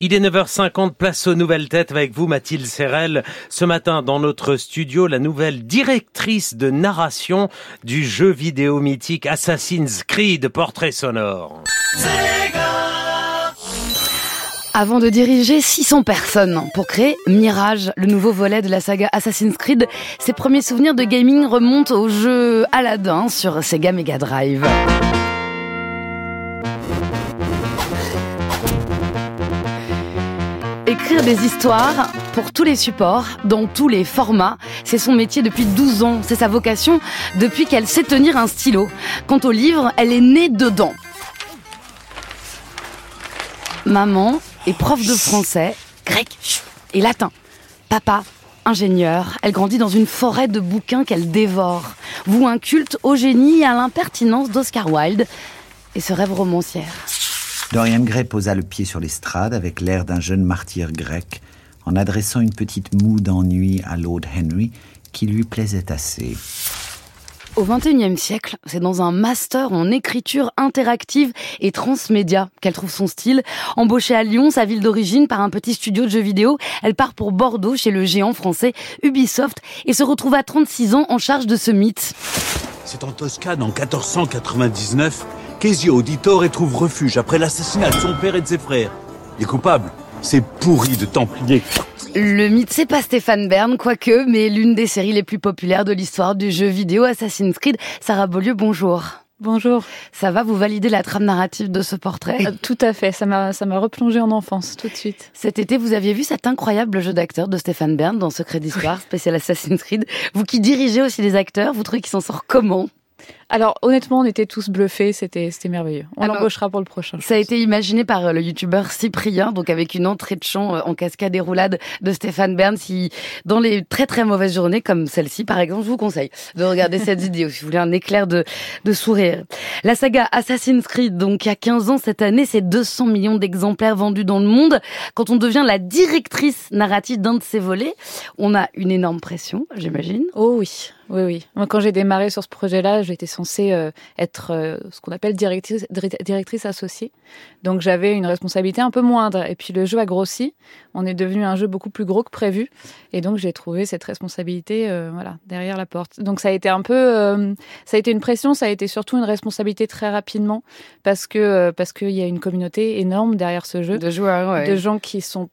il est 9h50, place aux nouvelles têtes avec vous Mathilde Serrel. Ce matin dans notre studio, la nouvelle directrice de narration du jeu vidéo mythique Assassin's Creed Portrait Sonore. Avant de diriger 600 personnes pour créer Mirage, le nouveau volet de la saga Assassin's Creed, ses premiers souvenirs de gaming remontent au jeu Aladdin sur Sega Mega Drive. Écrire des histoires pour tous les supports, dans tous les formats, c'est son métier depuis 12 ans, c'est sa vocation depuis qu'elle sait tenir un stylo. Quant au livre, elle est née dedans. Maman est prof de français, grec et latin. Papa, ingénieur, elle grandit dans une forêt de bouquins qu'elle dévore. Vous un culte au génie et à l'impertinence d'Oscar Wilde et ce rêve romancière. Dorian Gray posa le pied sur l'estrade avec l'air d'un jeune martyr grec en adressant une petite moue d'ennui à Lord Henry qui lui plaisait assez. Au XXIe siècle, c'est dans un master en écriture interactive et transmédia qu'elle trouve son style. Embauchée à Lyon, sa ville d'origine, par un petit studio de jeux vidéo, elle part pour Bordeaux chez le géant français Ubisoft et se retrouve à 36 ans en charge de ce mythe. C'est en Toscane en 1499 qu'Ezio Auditore trouve refuge après l'assassinat de son père et de ses frères. Les coupables, c'est pourri de Templiers. Le mythe, c'est pas Stéphane Bern, quoique, mais l'une des séries les plus populaires de l'histoire du jeu vidéo Assassin's Creed. Sarah Beaulieu, bonjour. Bonjour. Ça va, vous valider la trame narrative de ce portrait? Euh, Tout à fait, ça m'a, ça m'a replongé en enfance tout de suite. Cet été, vous aviez vu cet incroyable jeu d'acteur de Stéphane Bern dans Secret d'Histoire, spécial Assassin's Creed. Vous qui dirigez aussi les acteurs, vous trouvez qu'ils s'en sortent comment? Alors honnêtement, on était tous bluffés, c'était c'était merveilleux. On l'embauchera pour le prochain. Ça a été imaginé par euh, le youtubeur Cyprien, donc avec une entrée de chant euh, en cascade et roulade de Stéphane Bern. Si dans les très très mauvaises journées comme celle-ci par exemple, je vous conseille de regarder cette vidéo si vous voulez un éclair de de sourire. La saga Assassin's Creed, donc il y a 15 ans cette année, c'est 200 millions d'exemplaires vendus dans le monde. Quand on devient la directrice narrative d'un de ces volets, on a une énorme pression, j'imagine. Oh oui. Oui, oui. Moi, quand j'ai démarré sur ce projet-là, j'étais censée euh, être euh, ce qu'on appelle directrice, directrice associée. Donc, j'avais une responsabilité un peu moindre. Et puis, le jeu a grossi. On est devenu un jeu beaucoup plus gros que prévu. Et donc, j'ai trouvé cette responsabilité, euh, voilà, derrière la porte. Donc, ça a été un peu, ça a été une pression. Ça a été surtout une responsabilité très rapidement parce que parce qu'il y a une communauté énorme derrière ce jeu de joueurs, de gens qui sont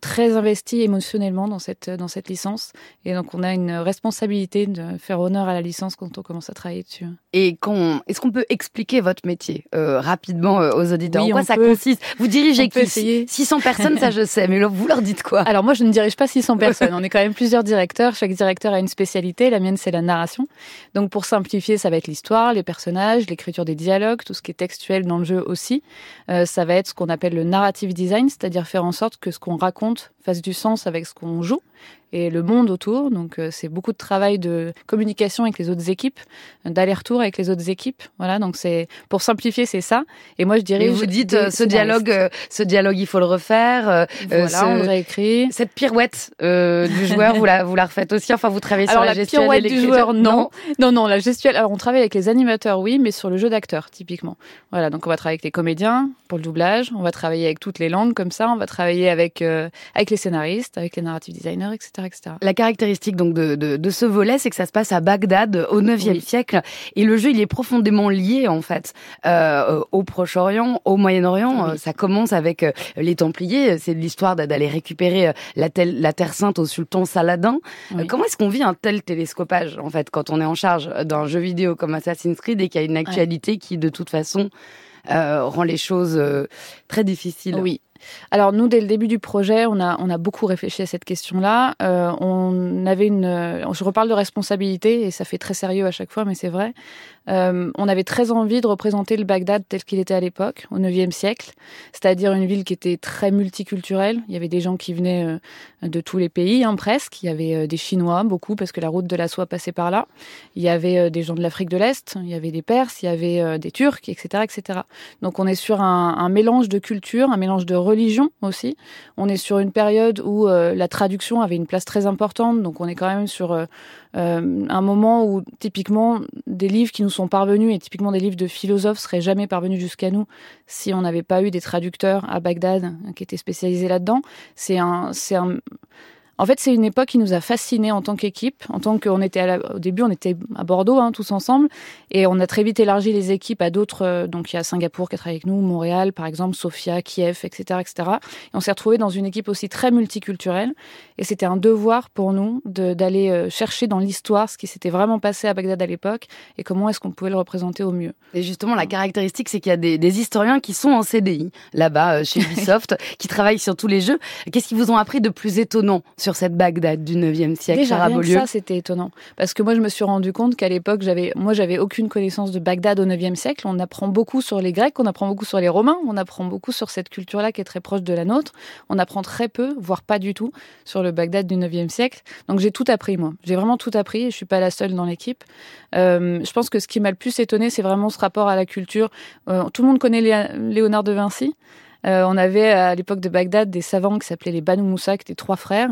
très investi émotionnellement dans cette, dans cette licence. Et donc, on a une responsabilité de faire honneur à la licence quand on commence à travailler dessus. Et est-ce qu'on peut expliquer votre métier euh, rapidement euh, aux auditeurs? En quoi ça consiste? Vous dirigez qui? 600 personnes, ça je sais, mais vous leur dites quoi? Alors moi, je ne dirige pas 600 personnes. On est quand même plusieurs directeurs. Chaque directeur a une spécialité. La mienne, c'est la narration. Donc, pour simplifier, ça va être l'histoire, les personnages, l'écriture des dialogues, tout ce qui est textuel dans le jeu aussi. Euh, ça va être ce qu'on appelle le narrative design, c'est-à-dire faire en sorte que ce qu'on raconte fasse du sens avec ce qu'on joue et le monde autour. Donc euh, c'est beaucoup de travail de communication avec les autres équipes, d'aller-retour avec les autres équipes. Voilà, donc c'est pour simplifier, c'est ça. Et moi je dirais. vous dites euh, ce dialogue, euh, ce dialogue, il faut le refaire. voilà, on le réécrit. Cette pirouette du joueur, vous la vous la refaites aussi? Enfin, vous travaillez sur la, la pirouette du joueur, non. non, non, la gestuelle. Alors on travaille avec les animateurs, oui, mais sur le jeu d'acteur typiquement. Voilà, donc on va travailler avec les comédiens pour le doublage. On va travailler avec toutes les langues comme ça. On va travailler avec avec les scénaristes, avec les narrative designers, etc. La caractéristique donc de, de, ce volet, c'est que ça se passe à Bagdad au 9e siècle. Et le jeu il est profondément lié en fait euh, au Proche-Orient, au Moyen-Orient. Euh, ça commence avec euh, les Templiers, c'est l'histoire d'aller récupérer la, la, Terre Sainte au sultan Saladin. comment est-ce qu'on vit un tel télescopage en fait quand on est en charge d'un jeu vidéo comme Assassin's Creed et qu'il y a une actualité qui de toute façon rend les choses très difficiles? Oui, alors nous, dès le début du projet, on a, beaucoup réfléchi à cette question-là. Euh, on avait une, je reparle de responsabilité et ça fait très sérieux à chaque fois, mais c'est vrai. Euh, on avait très envie de représenter le Bagdad tel qu'il était à l'époque, au IXe siècle, c'est-à-dire une ville qui était très multiculturelle. Il y avait des gens qui venaient euh, de tous les pays, hein, presque. Il y avait euh, des Chinois, beaucoup, parce que la route de la soie passait par là. Il y avait des gens de l'Afrique de l'Est, il y avait des Perses, il y avait des Turcs, etc., etc. Donc on est sur un, mélange de culture, un mélange de religion aussi. On est sur une période où la traduction avait une place très importante, donc on est quand même sur un moment où typiquement des livres qui nous sont parvenus, et typiquement des livres de philosophes seraient jamais parvenus jusqu'à nous si on n'avait pas eu des traducteurs à Bagdad qui étaient spécialisés là-dedans. C'est un, c'est un, en fait, c'est une époque qui nous a fascinés en tant qu'équipe. En tant qu'on était au début, on était à Bordeaux hein, tous ensemble, et on a très vite élargi les équipes à d'autres. Euh, donc il y a Singapour qui a travaillé avec nous, Montréal par exemple, Sofia, Kiev, etc., etc. Et on s'est retrouvé dans une équipe aussi très multiculturelle. Et c'était un devoir pour nous d'aller euh, chercher dans l'histoire ce qui s'était vraiment passé à Bagdad à l'époque et comment est-ce qu'on pouvait le représenter au mieux. Et justement, la caractéristique, c'est qu'il y a des, des, historiens qui sont en CDI là-bas euh, chez Ubisoft, qui travaillent sur tous les jeux. Qu'est-ce qu'ils vous ont appris de plus étonnant sur cette Bagdad du 9e siècle, Déjà, rien ça, c'était étonnant. Parce que moi, je me suis rendu compte qu'à l'époque, j'avais, moi, j'avais aucune connaissance de Bagdad au 9e siècle. On apprend beaucoup sur les Grecs, on apprend beaucoup sur les Romains, on apprend beaucoup sur cette culture-là qui est très proche de la nôtre. On apprend très peu, voire pas du tout, sur le Bagdad du 9e siècle. Donc, j'ai tout appris, moi. J'ai vraiment tout appris et je suis pas la seule dans l'équipe. Euh, je pense que ce qui m'a le plus étonné, c'est vraiment ce rapport à la culture. Euh, tout le monde connaît Léonard de Vinci. Euh, on avait à l'époque de Bagdad des savants qui s'appelaient les Banu Moussa, qui trois frères,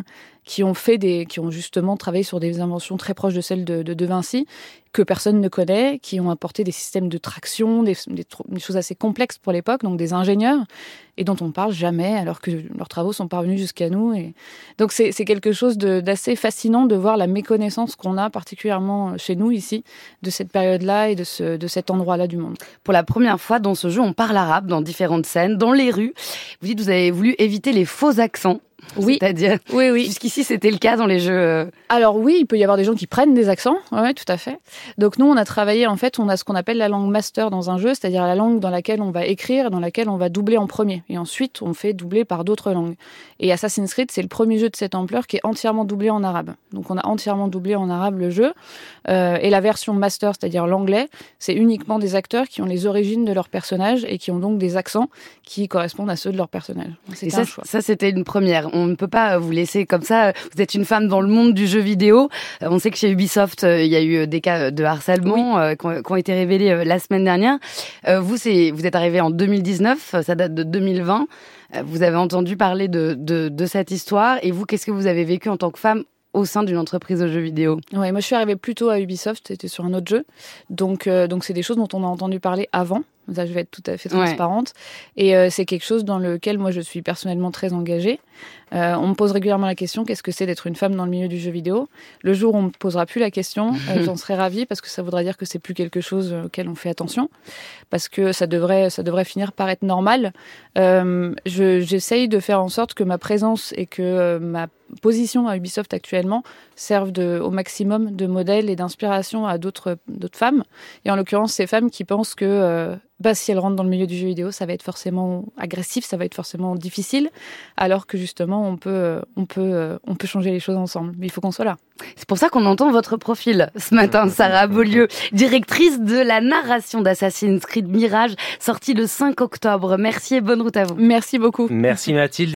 qui ont fait des, qui ont justement travaillé sur des inventions très proches de celles de, de, Vinci, que personne ne connaît, qui ont apporté des systèmes de traction, des, choses assez complexes pour l'époque, donc des ingénieurs, et dont on parle jamais, alors que leurs travaux sont parvenus jusqu'à nous. Et... Donc c'est quelque chose d'assez fascinant de voir la méconnaissance qu'on a, particulièrement chez nous ici, de cette période-là et de, ce, de cet endroit-là du monde. Pour la première fois dans ce jeu, on parle arabe dans différentes scènes, dans les rues. Vous dites, vous avez voulu éviter les faux accents. Oui. C'est-à-dire, oui, oui. Jusqu'ici, c'était le cas dans les jeux. Euh. Alors oui, il peut y avoir des gens qui prennent des accents. Oui, tout à fait. Donc nous, on a travaillé, en fait, on a ce qu'on appelle la langue master dans un jeu, c'est-à-dire la langue dans laquelle on va écrire, dans laquelle on va doubler en premier. Et ensuite, on fait doubler par d'autres langues. Et Assassin's Creed, c'est le premier jeu de cette ampleur qui est entièrement doublé en arabe. Donc on a entièrement doublé en arabe le jeu. Euh, et la version master, c'est-à-dire l'anglais, c'est uniquement des acteurs qui ont les origines de leur personnage et qui ont donc des accents qui correspondent à ceux de leur personnage. C'est ça, ça c'était une première. On ne peut pas vous laisser comme ça. Vous êtes une femme dans le monde du jeu vidéo. Euh, on sait que chez Ubisoft, euh, il y a eu des cas de harcèlement qui, ont, été révélés la semaine dernière. Vous, êtes arrivé en 2019, ça date de 2020. Vous avez entendu parler de, de, de cette histoire. Et vous, qu'est-ce que vous avez vécu en tant que femme au sein d'une entreprise de jeux vidéo Oui, moi je suis arrivée plutôt à Ubisoft, c'était sur un autre jeu. Donc euh, donc c'est des choses dont on a entendu parler avant. Ça, je vais être tout à fait transparente. Et euh, c'est quelque chose dans lequel moi je suis personnellement très engagée. Euh, on me pose régulièrement la question qu'est-ce que c'est d'être une femme dans le milieu du jeu vidéo? Le jour où on me posera plus la question, j'en serai ravie parce que ça voudra dire que c'est plus quelque chose auquel on fait attention, parce que ça devrait ça devrait finir par être normal. J'essaye de faire en sorte que ma présence et que ma position à Ubisoft actuellement servent de, au maximum de modèles et d'inspiration à d'autres femmes. Et en l'occurrence, ces femmes qui pensent que euh, bah, si elles rentrent dans le milieu du jeu vidéo, ça va être forcément agressif, ça va être forcément difficile, alors que justement, on peut, euh, on peut, euh, on peut changer les choses ensemble. Mais il faut qu'on soit là. C'est pour ça qu'on entend votre profil ce matin, Sarah Beaulieu, directrice de la narration d'Assassin's Creed Mirage, sortie le 5 octobre. Merci et bonne route à vous. Merci beaucoup. Merci Mathilde.